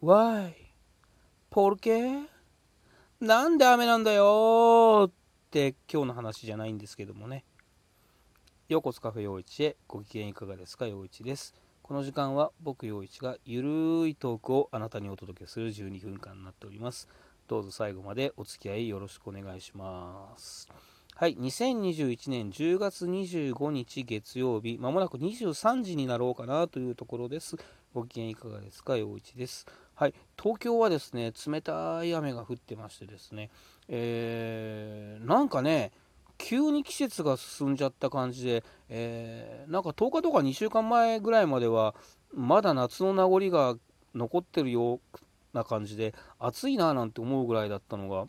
わい、ポルケなんで雨なんだよって今日の話じゃないんですけどもね。ようこそカフェ陽一へご機嫌いかがですか？陽一です。この時間は僕陽一がゆるいトークをあなたにお届けする12分間になっております。どうぞ最後までお付き合いよろしくお願いします。はい、2021年10月25日月曜日、まもなく23時になろうかなというところです。ご機嫌いかがですか、陽一です。はい、東京はですね、冷たい雨が降ってましてですね、えー、なんかね、急に季節が進んじゃった感じで、えー、なんか10日とか2週間前ぐらいまでは、まだ夏の名残が残ってるような感じで、暑いななんて思うぐらいだったのが、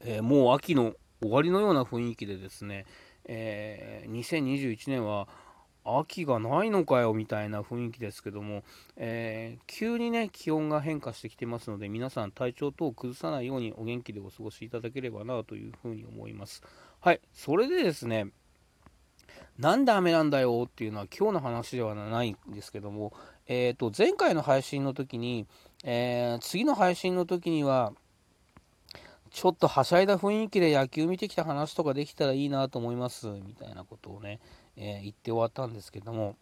えー、もう秋の終わりのような雰囲気でですね、えー、2021年は秋がないのかよみたいな雰囲気ですけども、えー、急にね気温が変化してきてますので皆さん体調等を崩さないようにお元気でお過ごしいただければなというふうに思います。はいそれでですねなんで雨なんだよっていうのは今日の話ではないんですけども、えー、と前回の配信の時に、えー、次の配信の時にはちょっとはしゃいだ雰囲気で野球見てきた話とかできたらいいなと思いますみたいなことをね、えー、言って終わったんですけども、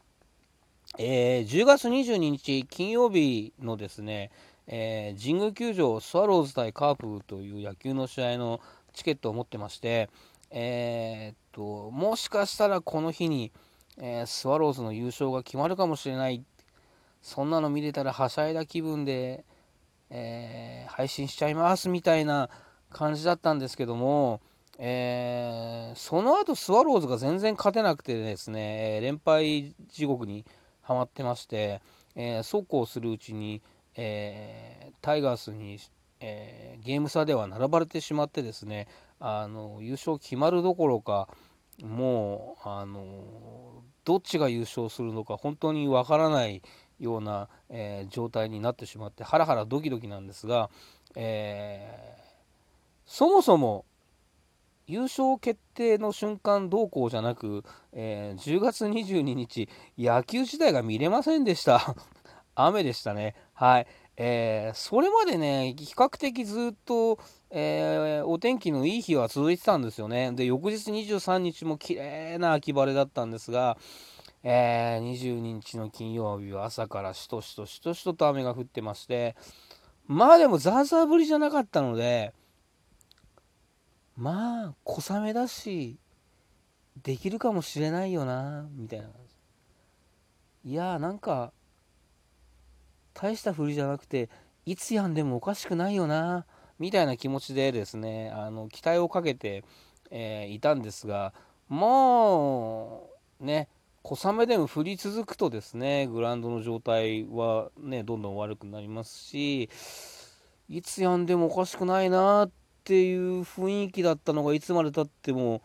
えー、10月22日金曜日のですね、えー、神宮球場スワローズ対カープという野球の試合のチケットを持ってまして、えー、っともしかしたらこの日に、えスワローズの優勝が決まるかもしれないそんなの見れたらはしゃいだ気分で、え配信しちゃいますみたいな感じだったんですけども、え、その後スワローズが全然勝てなくてですね、連敗地獄にはまってまして、えー、そうこうするうちに、えー、タイガースに、えー、ゲーム差では並ばれてしまってですね、あの優勝決まるどころか、もう、あのどっちが優勝するのか本当にわからないような、え状態になってしまって、ハラハラドキドキなんですが、えーそもそも優勝決定の瞬間どうこうじゃなく、えー、10月22日、野球自体が見れませんでした。雨でしたね。はい。えー、それまでね、比較的ずっと、えー、お天気のいい日は続いてたんですよね。で、翌日23日も綺麗な秋晴れだったんですが、えー、22日の金曜日は朝からしとしとしとしとと雨が降ってまして、まあでもザーザー降りじゃなかったので、まあ小雨だしできるかもしれないよなみたいないやーなんか大したふりじゃなくていつやんでもおかしくないよなみたいな気持ちでですねあの期待をかけて、えー、いたんですがもうね小雨でも降り続くとですねグラウンドの状態はねどんどん悪くなりますしいつやんでもおかしくないなってっていう雰囲気だったのがいつまでたっても、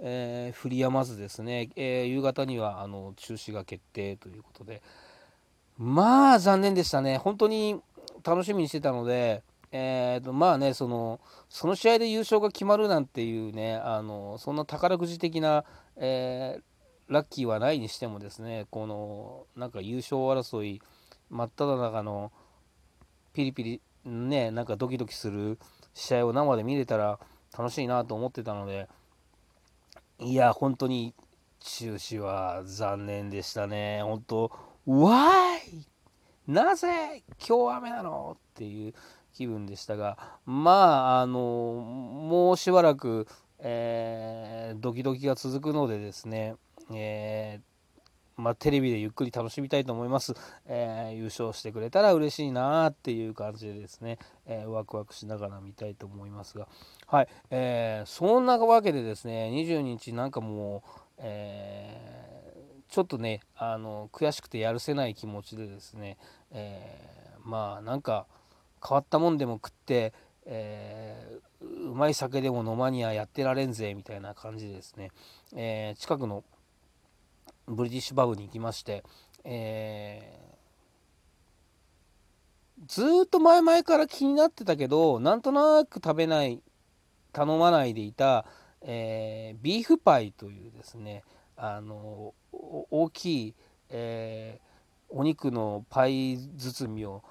えー、降りやまずですね、えー、夕方にはあの中止が決定ということで。まあ残念でしたね。本当に楽しみにしてたので、えーと、まあねそのその試合で優勝が決まるなんていうねあのそんな宝くじ的な、えラッキーはないにしてもですねこのなんか優勝争い真っ只中のピリピリねなんかドキドキする試合を生で見れたら楽しいなと思ってたので、いや、本当に中止は残念でしたね。本当、わーいなぜ今日雨なのっていう気分でしたが、まあ、あの、もうしばらく、えー、ドキドキが続くのでですね、えーまあ、テレビでゆっくり楽しみたいと思います、えー、優勝してくれたら嬉しいなっていう感じでですね、えー、ワクワクしながら見たいと思いますが。はい、えー、そんなわけでですね22日なんかもう、えちょっとねあの悔しくてやるせない気持ちでですね、えまあなんか変わったもんでも食って、えうまい酒でも飲まにはやってられんぜみたいな感じでですね、え近くのブリティッシュバブに行きまして、えー、ずっと前々から気になってたけどなんとなく食べない頼まないでいた、えー、ビーフパイというですねあの大きい、えー、お肉のパイ包みを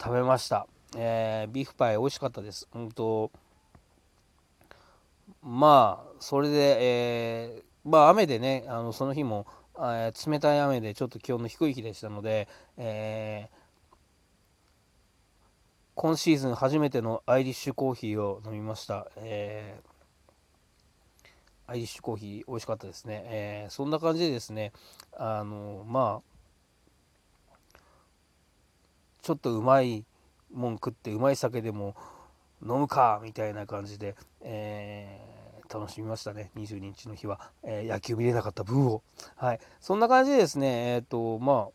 食べました、えービーフパイ美味しかったです。うんとまあそれで、えーまあ雨でねあのその日も、えー冷たい雨でちょっと気温の低い日でしたので、えー今シーズン初めてのアイリッシュコーヒーを飲みました、えーアイリッシュコーヒー美味しかったですね、えーそんな感じでですねあのまあちょっとうまいもん食ってうまい酒でも飲むかみたいな感じで、えー楽しみましたね。22日の日は、えー野球見れなかった分を。はい。そんな感じでですねえっ、とま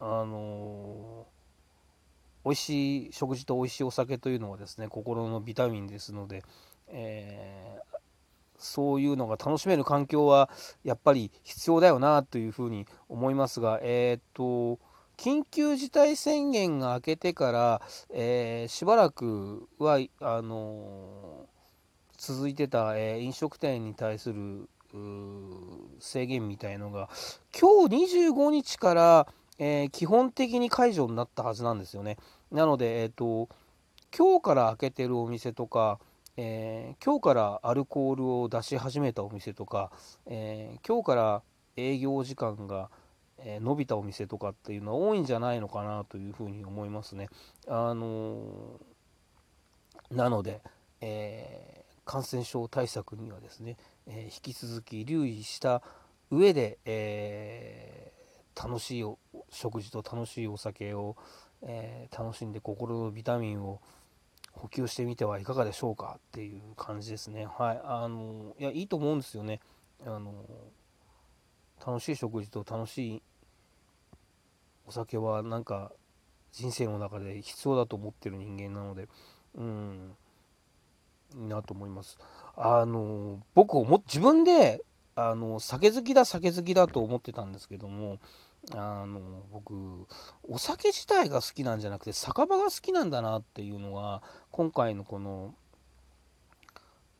ああのー美味しい食事と美味しいお酒というのはですね心のビタミンですので、えーそういうのが楽しめる環境はやっぱり必要だよなというふうに思いますがえっ、と緊急事態宣言が明けてから、えーしばらくはあのー続いてた、えー飲食店に対する制限みたいのが今日25日から、えー基本的に解除になったはずなんですよね。なので、えー、と今日から開けてるお店とか、えー今日からアルコールを出し始めたお店とか、えー今日から営業時間が、えー伸びたお店とかっていうのは多いんじゃないのかなというふうに思いますね。あのーなので、えー感染症対策にはですね、え引き続き留意した上で、え楽しいお食事と楽しいお酒を、え楽しんで心のビタミンを補給してみてはいかがでしょうかっていう感じですね。はい、あのいやいいと思うんですよね。あの楽しい食事と楽しいお酒はなんか人生の中で必要だと思ってる人間なので、うん、なと思います。あの僕も自分であの酒好きだ酒好きだと思ってたんですけどもあの僕お酒自体が好きなんじゃなくて酒場が好きなんだなっていうのが今回のこの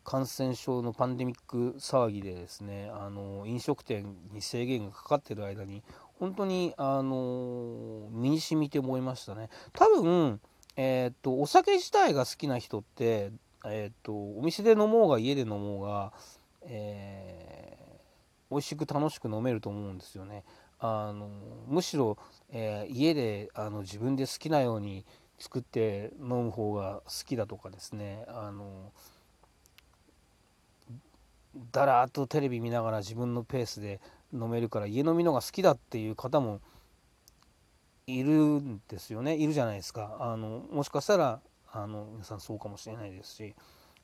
感染症のパンデミック騒ぎでですねあの飲食店に制限がかかってる間に本当にあの身に染みて思いましたね多分、えーっとお酒自体が好きな人って、えーとお店で飲もうが家で飲もうが、えー美味しく楽しく飲めると思うんですよね。あのむしろ、えー家であの自分で好きなように作って飲む方が好きだとかですね。あのだらっとテレビ見ながら自分のペースで飲めるから家飲みのが好きだっていう方もいるんですよね。いるじゃないですか。あのもしかしたらあの皆さんそうかもしれないですし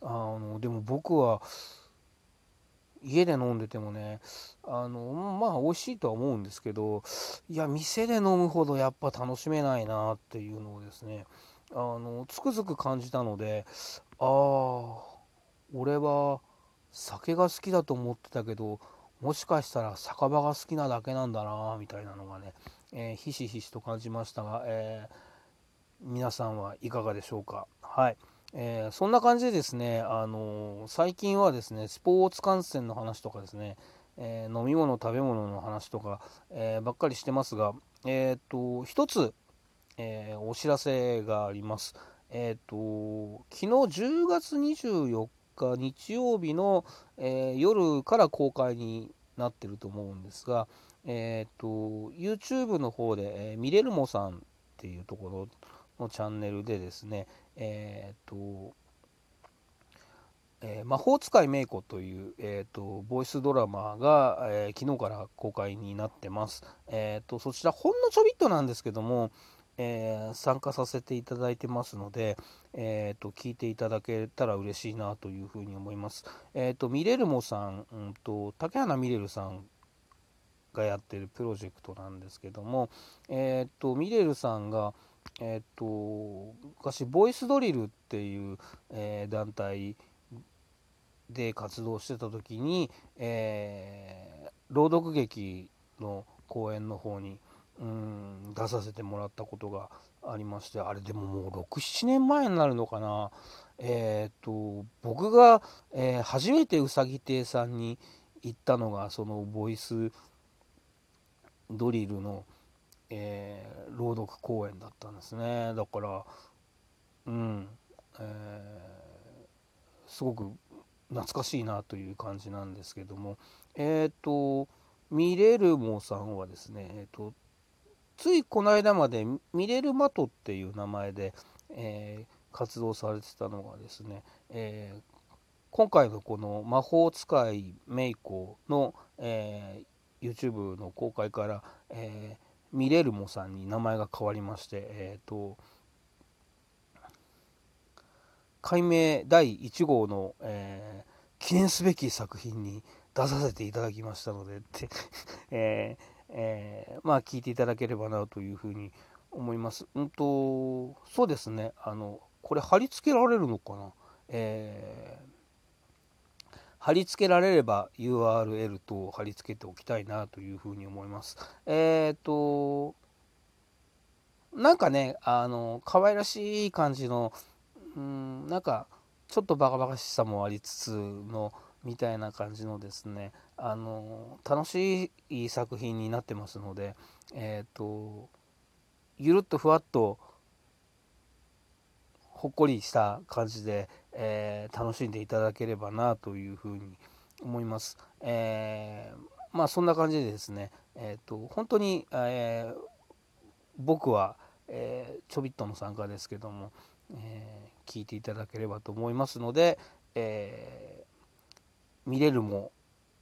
あのでも僕は家で飲んでてもねあのまあ美味しいとは思うんですけどいや店で飲むほどやっぱ楽しめないなっていうのをですねあのつくづく感じたのでああ俺は酒が好きだと思ってたけどもしかしたら酒場が好きなだけなんだなみたいなのがね、えーひしひしと感じましたが、えー皆さんはいかがでしょうか？はい、えーそんな感じでですね、あのー最近はですねスポーツ観戦の話とかですね、えー飲み物食べ物の話とか、えばっかりしてますがえっ、と一つ、えーお知らせがあります。えっ、と昨日10月24日日曜日の、え夜から公開になってると思うんですが、えっ、と YouTube の方で、えーミレルモさんっていうところのチャンネルでですねえっ、とえー魔法使いメイコという、えー、とボイスドラマが、えー昨日から公開になってます。えー、とそちらほんのちょびっとなんですけども、えー参加させていただいてますので、えー、と聞いていただけたら嬉しいなというふうに思います。えー、とミレルモさん、うん、と竹花ミレルさんがやってるプロジェクトなんですけども、えー、とミレルさんが、えー、と昔ボイスドリルっていう、えー団体で活動してた時に、えー朗読劇の公演の方にうん出させてもらったことがありましてあれでももう67年前になるのかな。えっ、と僕が、えー初めてうさぎ亭さんに行ったのがそのボイスドリルの、えー、朗読公演だったんですね。だからうん、えー、すごく懐かしいなという感じなんですけども。えっ、ー、とミレルモさんはですね、えーと、ついこの間までミレルマトっていう名前で、えー、活動されてたのがですね、えー、今回のこの魔法使いメイコの、えー、YouTube の公開から、えー、ミレルモさんに名前が変わりまして、えーと、解明第1号の、えー、記念すべき作品に出させていただきましたのでってえー、えー、まあ聞いていただければなというふうに思います。うんとそうですねあのこれ貼り付けられるのかな、えー、貼り付けられれば URL と貼り付けておきたいなというふうに思います。えっ、ー、となんかねあの可愛らしい感じのうんなんかちょっとバカバカしさもありつつのみたいな感じのですねあの楽しい作品になってますのでえっ、ー、とゆるっとふわっとほっこりした感じで、えー、楽しんでいただければなというふうに思います。えー、まあそんな感じでですね、えーと、本当に、えー、僕は、えちょびっとの参加ですけども、え聞いていただければと思いますので、え見れるも、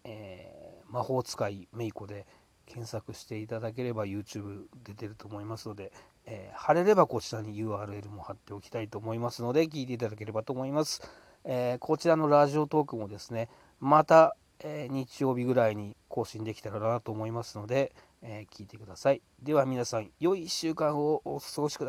えー、魔法使いめいこで検索していただければ YouTube 出てると思いますので、えー、貼れればこちらに URL も貼っておきたいと思いますので聞いていただければと思います、えー、こちらのラジオトークもですねまた、え日曜日ぐらいに更新できたらなと思いますので、え聞いてください。では皆さん良い1週間をお過ごしください。